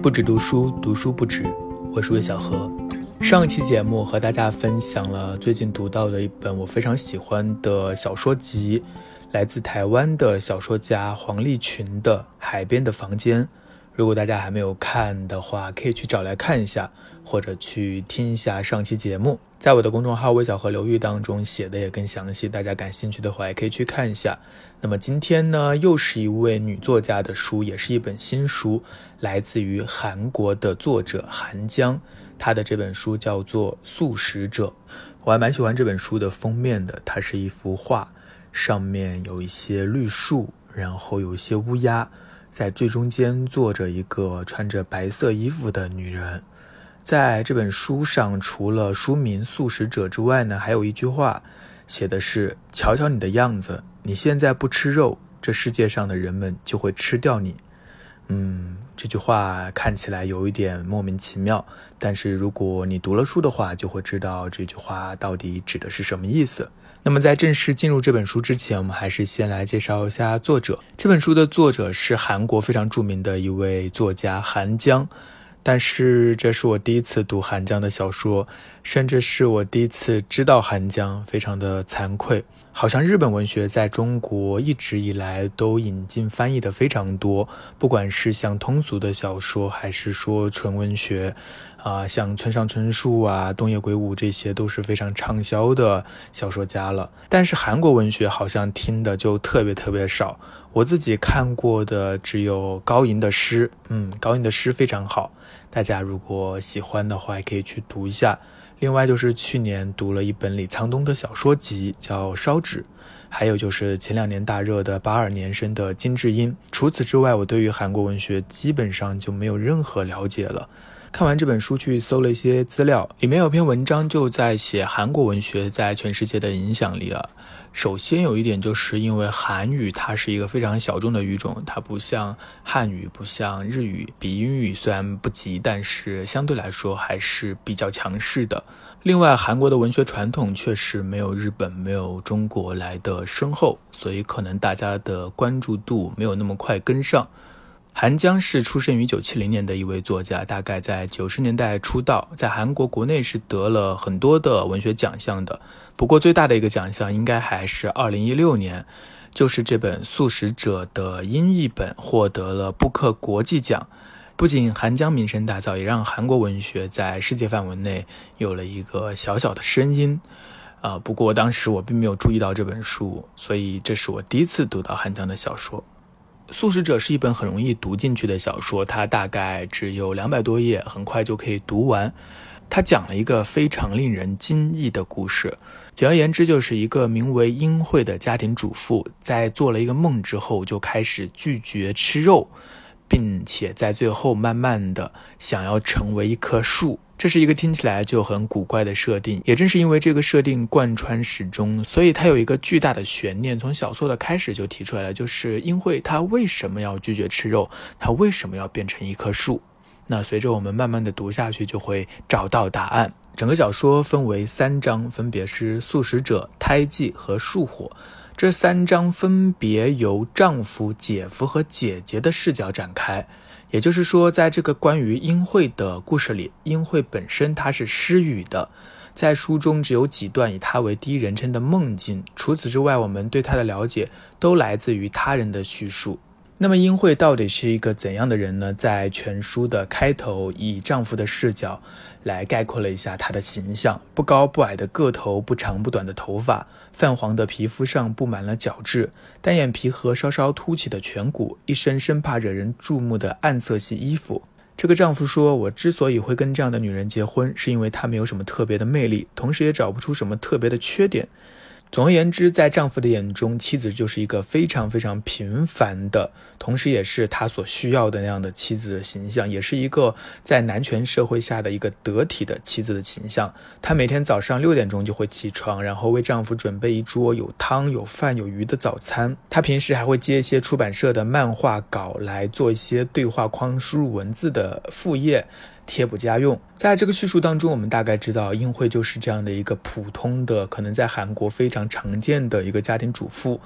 不止读书，读书不止。我是魏小河。上一期节目和大家分享了最近读到的一本我非常喜欢的小说集，来自台湾的小说家黄立群的《海边的房间》。如果大家还没有看的话，可以去找来看一下，或者去听一下上期节目。在我的公众号“微小河流域”当中写的也更详细，大家感兴趣的话也可以去看一下。那么今天呢，又是一位女作家的书，也是一本新书，来自于韩国的作者韩江，她的这本书叫做《素食者》。我还蛮喜欢这本书的封面的，它是一幅画，上面有一些绿树，然后有一些乌鸦。在最中间坐着一个穿着白色衣服的女人，在这本书上，除了书名《素食者》之外呢，还有一句话，写的是：“瞧瞧你的样子，你现在不吃肉，这世界上的人们就会吃掉你。”嗯，这句话看起来有一点莫名其妙，但是如果你读了书的话，就会知道这句话到底指的是什么意思。那么在正式进入这本书之前，我们还是先来介绍一下作者。这本书的作者是韩国非常著名的一位作家韩江，但是这是我第一次读韩江的小说，甚至是我第一次知道韩江，非常的惭愧。好像日本文学在中国一直以来都引进翻译的非常多，不管是像通俗的小说，还是说纯文学，啊，像村上春树啊、东野圭吾这些都是非常畅销的小说家了。但是韩国文学好像听的就特别特别少，我自己看过的只有高银的诗，嗯，高银的诗非常好，大家如果喜欢的话，也可以去读一下。另外就是去年读了一本李沧东的小说集，叫《烧纸》，还有就是前两年大热的八二年生的金智英。除此之外，我对于韩国文学基本上就没有任何了解了。看完这本书，去搜了一些资料，里面有篇文章就在写韩国文学在全世界的影响力啊。首先有一点，就是因为韩语它是一个非常小众的语种，它不像汉语，不像日语，比英语虽然不及，但是相对来说还是比较强势的。另外，韩国的文学传统确实没有日本、没有中国来的深厚，所以可能大家的关注度没有那么快跟上。韩江是出生于一九七零年的一位作家，大概在九十年代出道，在韩国国内是得了很多的文学奖项的。不过最大的一个奖项应该还是二零一六年，就是这本《素食者》的英译本获得了布克国际奖。不仅韩江名声大噪，也让韩国文学在世界范围内有了一个小小的声音。啊，不过当时我并没有注意到这本书，所以这是我第一次读到韩江的小说。《素食者》是一本很容易读进去的小说，它大概只有两百多页，很快就可以读完。它讲了一个非常令人惊异的故事，简而言之，就是一个名为英惠的家庭主妇，在做了一个梦之后，就开始拒绝吃肉，并且在最后慢慢的想要成为一棵树。这是一个听起来就很古怪的设定，也正是因为这个设定贯穿始终，所以它有一个巨大的悬念。从小说的开始就提出来了，就是英惠她为什么要拒绝吃肉，他为什么要变成一棵树？那随着我们慢慢的读下去，就会找到答案。整个小说分为三章，分别是素食者、胎记和树火。这三章分别由丈夫、姐夫和姐姐的视角展开。也就是说，在这个关于英惠的故事里，英惠本身她是失语的，在书中只有几段以她为第一人称的梦境。除此之外，我们对她的了解都来自于他人的叙述。那么，英惠到底是一个怎样的人呢？在全书的开头，以丈夫的视角来概括了一下她的形象：不高不矮的个头，不长不短的头发，泛黄的皮肤上布满了角质，单眼皮和稍稍凸起的颧骨，一身生怕惹人注目的暗色系衣服。这个丈夫说：“我之所以会跟这样的女人结婚，是因为她没有什么特别的魅力，同时也找不出什么特别的缺点。”总而言之，在丈夫的眼中，妻子就是一个非常非常平凡的，同时也是他所需要的那样的妻子的形象，也是一个在男权社会下的一个得体的妻子的形象。她每天早上六点钟就会起床，然后为丈夫准备一桌有汤、有饭、有鱼的早餐。她平时还会接一些出版社的漫画稿来做一些对话框输入文字的副业。贴补家用。在这个叙述当中，我们大概知道英惠就是这样的一个普通的，可能在韩国非常常见的一个家庭主妇。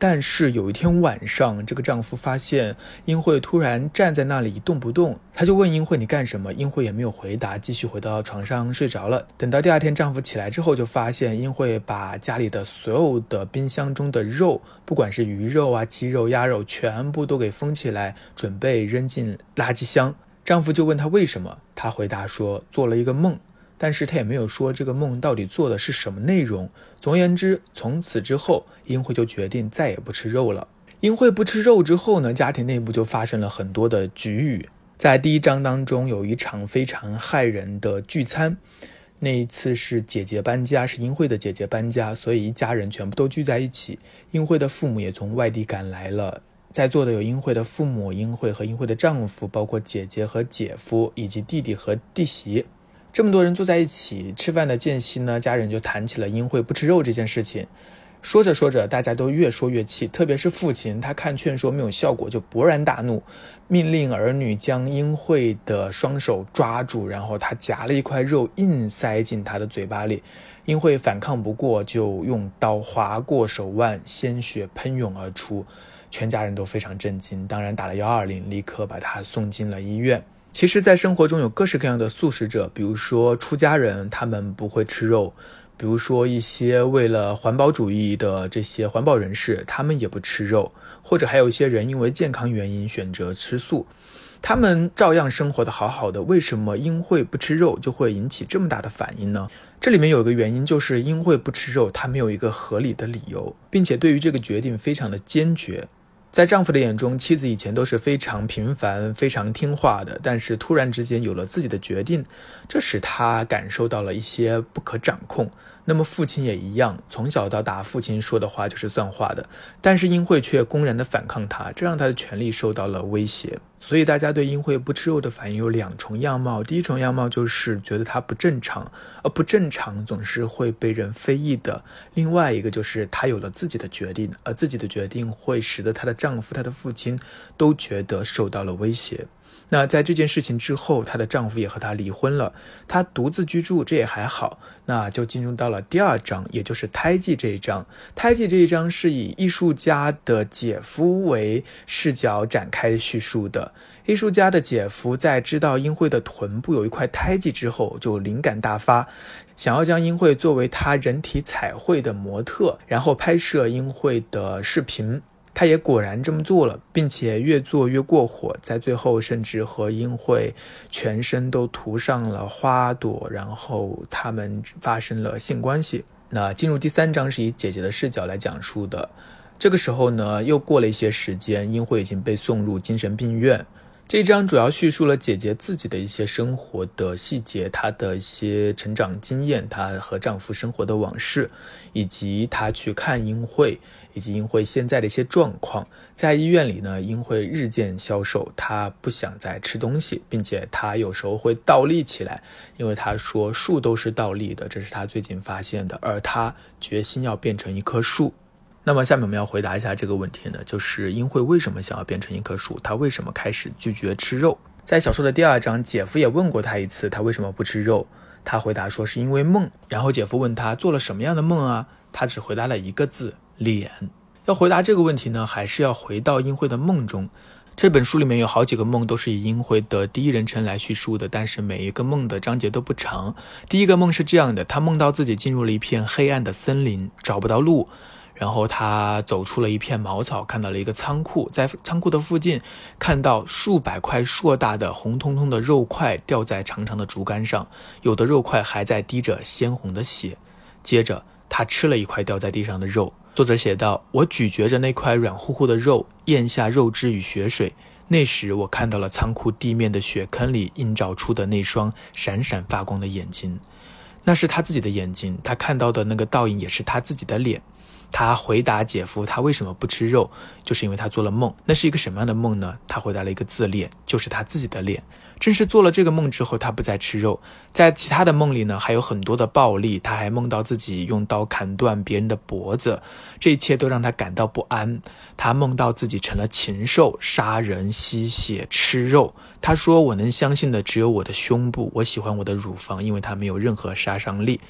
但是有一天晚上，这个丈夫发现英惠突然站在那里一动不动，他就问英惠：“你干什么？”英惠也没有回答，继续回到床上睡着了。等到第二天丈夫起来之后，就发现英惠把家里的所有的冰箱中的肉，不管是鱼肉啊、鸡肉、鸭肉，全部都给封起来，准备扔进垃圾箱。丈夫就问她为什么，她回答说：“做了一个梦。”但是她也没有说这个梦到底做的是什么内容。总而言之，从此之后，英惠就决定再也不吃肉了。英惠不吃肉之后呢，家庭内部就发生了很多的局域。在第一章当中，有一场非常骇人的聚餐。那一次是姐姐搬家，是英惠的姐姐搬家，所以一家人全部都聚在一起。英惠的父母也从外地赶来了，在座的有英惠的父母、英惠和英惠的丈夫，包括姐姐和姐夫，以及弟弟和弟媳。这么多人坐在一起吃饭的间隙呢，家人就谈起了英惠不吃肉这件事情。说着说着，大家都越说越气，特别是父亲，他看劝说没有效果，就勃然大怒，命令儿女将英惠的双手抓住，然后他夹了一块肉硬塞进他的嘴巴里。英惠反抗不过，就用刀划过手腕，鲜血喷涌而出，全家人都非常震惊，当然打了幺二零，立刻把他送进了医院。其实，在生活中有各式各样的素食者，比如说出家人，他们不会吃肉；比如说一些为了环保主义的这些环保人士，他们也不吃肉；或者还有一些人因为健康原因选择吃素，他们照样生活的好好的。为什么英惠不吃肉就会引起这么大的反应呢？这里面有个原因，就是英惠不吃肉，她没有一个合理的理由，并且对于这个决定非常的坚决。在丈夫的眼中，妻子以前都是非常平凡、非常听话的，但是突然之间有了自己的决定，这使他感受到了一些不可掌控。那么父亲也一样，从小到大，父亲说的话就是算话的，但是英惠却公然的反抗他，这让他的权利受到了威胁。所以大家对英惠不吃肉的反应有两重样貌，第一重样貌就是觉得她不正常，而不正常总是会被人非议的。另外一个就是她有了自己的决定，而自己的决定会使得她的丈夫、她的父亲都觉得受到了威胁。那在这件事情之后，她的丈夫也和她离婚了，她独自居住，这也还好。那就进入到了第二章，也就是胎记这一章。胎记这一章是以艺术家的姐夫为视角展开叙述的。艺术家的姐夫在知道英惠的臀部有一块胎记之后，就灵感大发，想要将英惠作为他人体彩绘的模特，然后拍摄英惠的视频。他也果然这么做了，并且越做越过火，在最后甚至和英惠全身都涂上了花朵，然后他们发生了性关系。那进入第三章是以姐姐的视角来讲述的。这个时候呢，又过了一些时间，英惠已经被送入精神病院。这一章主要叙述了姐姐自己的一些生活的细节，她的一些成长经验，她和丈夫生活的往事，以及她去看英惠，以及英惠现在的一些状况。在医院里呢，英惠日渐消瘦，她不想再吃东西，并且她有时候会倒立起来，因为她说树都是倒立的，这是她最近发现的，而她决心要变成一棵树。那么下面我们要回答一下这个问题呢，就是英惠为什么想要变成一棵树？她为什么开始拒绝吃肉？在小说的第二章，姐夫也问过她一次，她为什么不吃肉？她回答说是因为梦。然后姐夫问她做了什么样的梦啊？她只回答了一个字：脸。要回答这个问题呢，还是要回到英惠的梦中。这本书里面有好几个梦都是以英惠的第一人称来叙述的，但是每一个梦的章节都不长。第一个梦是这样的：她梦到自己进入了一片黑暗的森林，找不到路。然后他走出了一片茅草，看到了一个仓库，在仓库的附近，看到数百块硕大的红彤彤的肉块吊在长长的竹竿上，有的肉块还在滴着鲜红的血。接着他吃了一块掉在地上的肉。作者写道：“我咀嚼着那块软乎乎的肉，咽下肉汁与血水。那时我看到了仓库地面的血坑里映照出的那双闪闪发光的眼睛，那是他自己的眼睛。他看到的那个倒影也是他自己的脸。”他回答姐夫他为什么不吃肉，就是因为他做了梦。那是一个什么样的梦呢？他回答了一个字脸，就是他自己的脸。正是做了这个梦之后，他不再吃肉。在其他的梦里呢，还有很多的暴力。他还梦到自己用刀砍断别人的脖子，这一切都让他感到不安。他梦到自己成了禽兽，杀人、吸血、吃肉。他说：“我能相信的只有我的胸部。我喜欢我的乳房，因为它没有任何杀伤力。”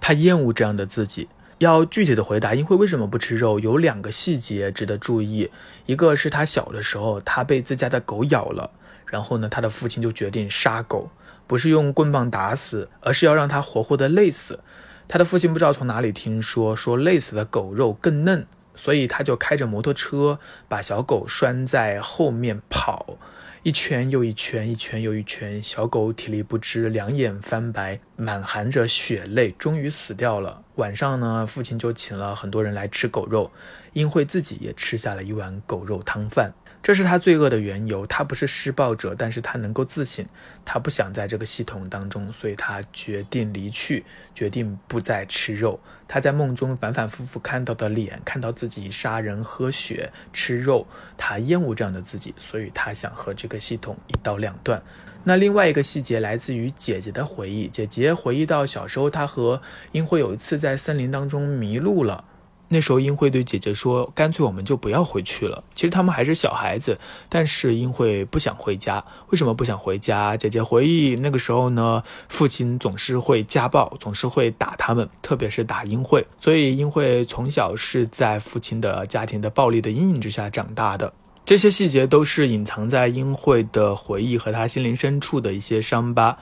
他厌恶这样的自己。要具体的回答，英惠为什么不吃肉？有两个细节值得注意。一个是他小的时候，他被自家的狗咬了。然后呢，他的父亲就决定杀狗，不是用棍棒打死，而是要让他活活的累死。他的父亲不知道从哪里听说，说累死的狗肉更嫩，所以他就开着摩托车把小狗拴在后面跑，一圈又一圈，一圈又一圈，小狗体力不支，两眼翻白，满含着血泪，终于死掉了。晚上呢，父亲就请了很多人来吃狗肉，英惠自己也吃下了一碗狗肉汤饭。这是他罪恶的缘由。他不是施暴者，但是他能够自省。他不想在这个系统当中，所以他决定离去，决定不再吃肉。他在梦中反反复复看到的脸，看到自己杀人、喝血、吃肉，他厌恶这样的自己，所以他想和这个系统一刀两断。那另外一个细节来自于姐姐的回忆。姐姐回忆到小时候，她和英惠有一次在森林当中迷路了。那时候，英惠对姐姐说：“干脆我们就不要回去了。”其实他们还是小孩子，但是英惠不想回家。为什么不想回家？姐姐回忆那个时候呢，父亲总是会家暴，总是会打他们，特别是打英惠。所以英惠从小是在父亲的家庭的暴力的阴影之下长大的。这些细节都是隐藏在英惠的回忆和她心灵深处的一些伤疤。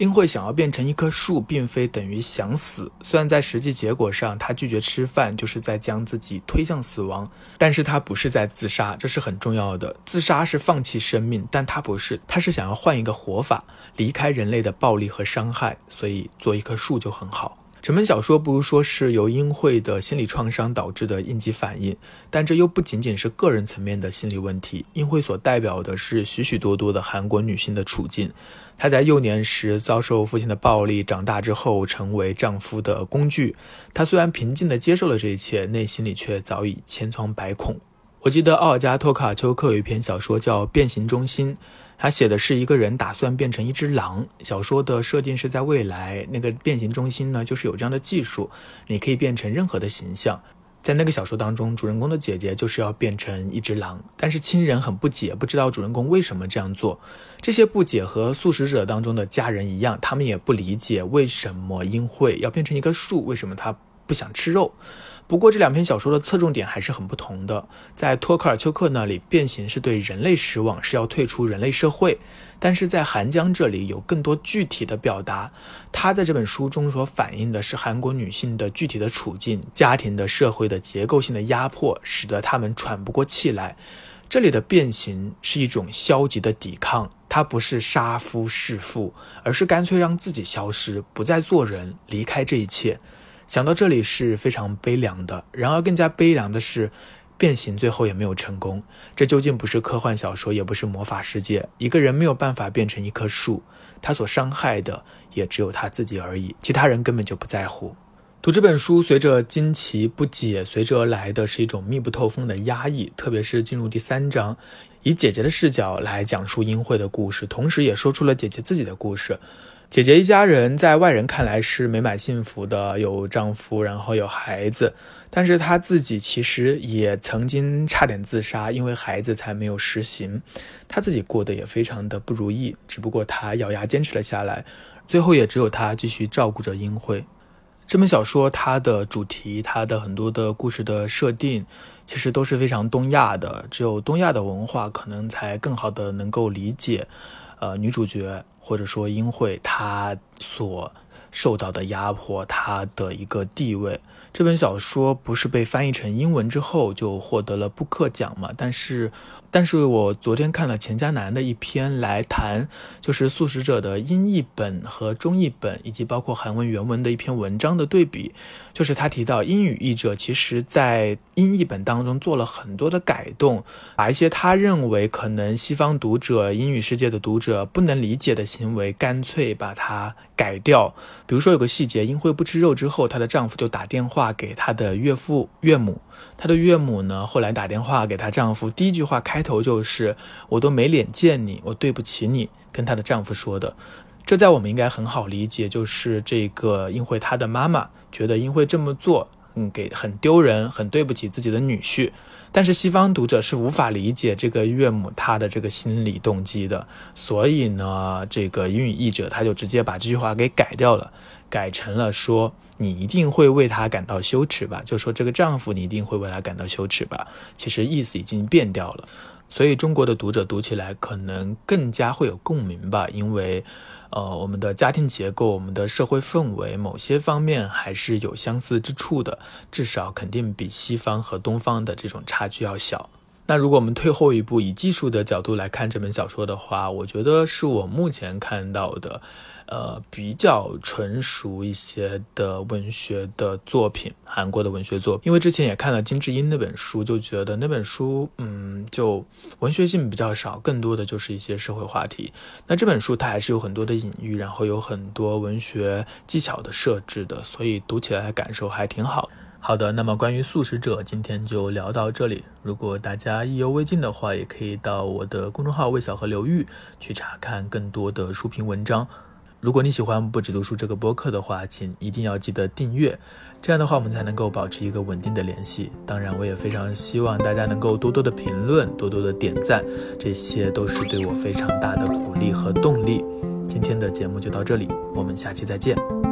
英慧想要变成一棵树，并非等于想死。虽然在实际结果上，她拒绝吃饭就是在将自己推向死亡，但是她不是在自杀，这是很重要的。自杀是放弃生命，但她不是，她是想要换一个活法，离开人类的暴力和伤害，所以做一棵树就很好。整本小说不如说是由英惠的心理创伤导致的应激反应，但这又不仅仅是个人层面的心理问题。英惠所代表的是许许多多的韩国女性的处境。她在幼年时遭受父亲的暴力，长大之后成为丈夫的工具。她虽然平静地接受了这一切，内心里却早已千疮百孔。我记得奥尔加·托卡丘克有一篇小说叫《变形中心》。他写的是一个人打算变成一只狼。小说的设定是在未来，那个变形中心呢，就是有这样的技术，你可以变成任何的形象。在那个小说当中，主人公的姐姐就是要变成一只狼，但是亲人很不解，不知道主人公为什么这样做。这些不解和素食者当中的家人一样，他们也不理解为什么英惠要变成一棵树，为什么他不想吃肉。不过这两篇小说的侧重点还是很不同的。在托克尔丘克那里，变形是对人类失望，是要退出人类社会；但是在韩江这里有更多具体的表达。他在这本书中所反映的是韩国女性的具体的处境、家庭的、社会的结构性的压迫，使得她们喘不过气来。这里的变形是一种消极的抵抗，它不是杀夫弑父，而是干脆让自己消失，不再做人，离开这一切。想到这里是非常悲凉的，然而更加悲凉的是，变形最后也没有成功。这究竟不是科幻小说，也不是魔法世界。一个人没有办法变成一棵树，他所伤害的也只有他自己而已，其他人根本就不在乎。读这本书，随着惊奇不解，随之而来的是一种密不透风的压抑。特别是进入第三章，以姐姐的视角来讲述英惠的故事，同时也说出了姐姐自己的故事。姐姐一家人在外人看来是美满幸福的，有丈夫，然后有孩子，但是她自己其实也曾经差点自杀，因为孩子才没有实行，她自己过得也非常的不如意，只不过她咬牙坚持了下来，最后也只有她继续照顾着英惠。这本小说它的主题，它的很多的故事的设定，其实都是非常东亚的，只有东亚的文化可能才更好的能够理解。呃，女主角或者说英惠，她所受到的压迫，她的一个地位。这本小说不是被翻译成英文之后就获得了布克奖嘛？但是。但是我昨天看了钱嘉楠的一篇来谈，就是《素食者》的英译本和中译本，以及包括韩文原文的一篇文章的对比，就是他提到英语译者其实在英译本当中做了很多的改动，把一些他认为可能西方读者、英语世界的读者不能理解的行为干脆把它改掉。比如说有个细节，英惠不吃肉之后，她的丈夫就打电话话给她的岳父岳母。她的岳母呢，后来打电话给她丈夫，第一句话开头就是“我都没脸见你，我对不起你”，跟她的丈夫说的。这在我们应该很好理解，就是这个英惠她的妈妈觉得英惠这么做。给很丢人，很对不起自己的女婿。但是西方读者是无法理解这个岳母她的这个心理动机的，所以呢，这个英语译者他就直接把这句话给改掉了，改成了说你一定会为他感到羞耻吧？就说这个丈夫你一定会为他感到羞耻吧？其实意思已经变掉了，所以中国的读者读起来可能更加会有共鸣吧，因为。呃，我们的家庭结构，我们的社会氛围，某些方面还是有相似之处的，至少肯定比西方和东方的这种差距要小。那如果我们退后一步，以技术的角度来看这本小说的话，我觉得是我目前看到的。呃，比较纯熟一些的文学的作品，韩国的文学作品。因为之前也看了金智英那本书，就觉得那本书，嗯，就文学性比较少，更多的就是一些社会话题。那这本书它还是有很多的隐喻，然后有很多文学技巧的设置的，所以读起来感受还挺好。好的，那么关于素食者，今天就聊到这里。如果大家意犹未尽的话，也可以到我的公众号“魏小河流域”去查看更多的书评文章。如果你喜欢不止读书这个播客的话，请一定要记得订阅，这样的话我们才能够保持一个稳定的联系。当然，我也非常希望大家能够多多的评论，多多的点赞，这些都是对我非常大的鼓励和动力。今天的节目就到这里，我们下期再见。